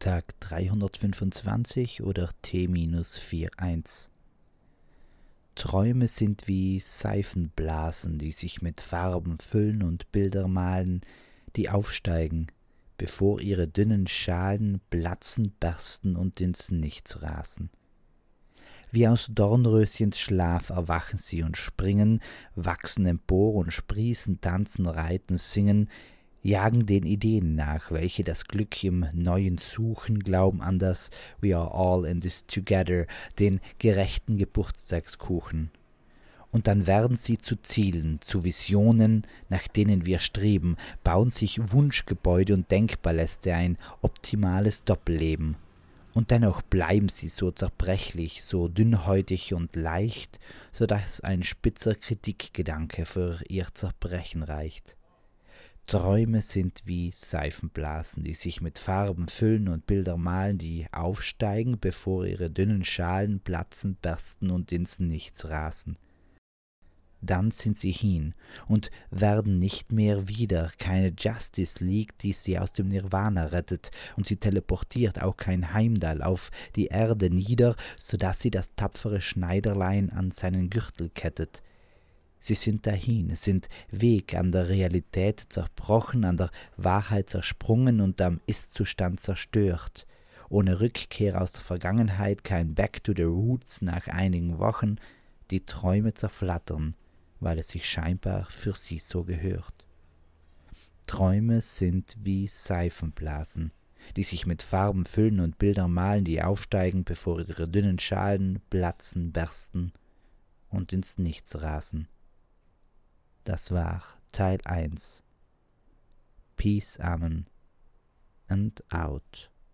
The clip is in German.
Tag 325 oder T-41. Träume sind wie Seifenblasen, die sich mit Farben füllen und Bilder malen, die aufsteigen, bevor ihre dünnen Schalen platzen, bersten und ins Nichts rasen. Wie aus Dornröschens Schlaf erwachen sie und springen, wachsen empor und sprießen, tanzen, reiten, singen, jagen den Ideen nach, welche das Glück im Neuen suchen, glauben an das We are all in this together, den gerechten Geburtstagskuchen. Und dann werden sie zu Zielen, zu Visionen, nach denen wir streben, bauen sich Wunschgebäude und Denkpaläste ein, optimales Doppelleben. Und dennoch bleiben sie so zerbrechlich, so dünnhäutig und leicht, so dass ein spitzer Kritikgedanke für ihr Zerbrechen reicht. Träume sind wie Seifenblasen, die sich mit Farben füllen und Bilder malen, die aufsteigen, bevor ihre dünnen Schalen platzen, bersten und ins Nichts rasen. Dann sind sie hin und werden nicht mehr wieder, keine Justice League, die sie aus dem Nirvana rettet, und sie teleportiert auch kein Heimdall auf die Erde nieder, so dass sie das tapfere Schneiderlein an seinen Gürtel kettet, Sie sind dahin, sind Weg an der Realität zerbrochen, an der Wahrheit zersprungen und am Ist-Zustand zerstört. Ohne Rückkehr aus der Vergangenheit, kein Back to the Roots nach einigen Wochen, die Träume zerflattern, weil es sich scheinbar für sie so gehört. Träume sind wie Seifenblasen, die sich mit Farben füllen und Bilder malen, die aufsteigen, bevor ihre dünnen Schalen platzen, bersten und ins Nichts rasen. Das war Teil 1. Peace, Amen and out.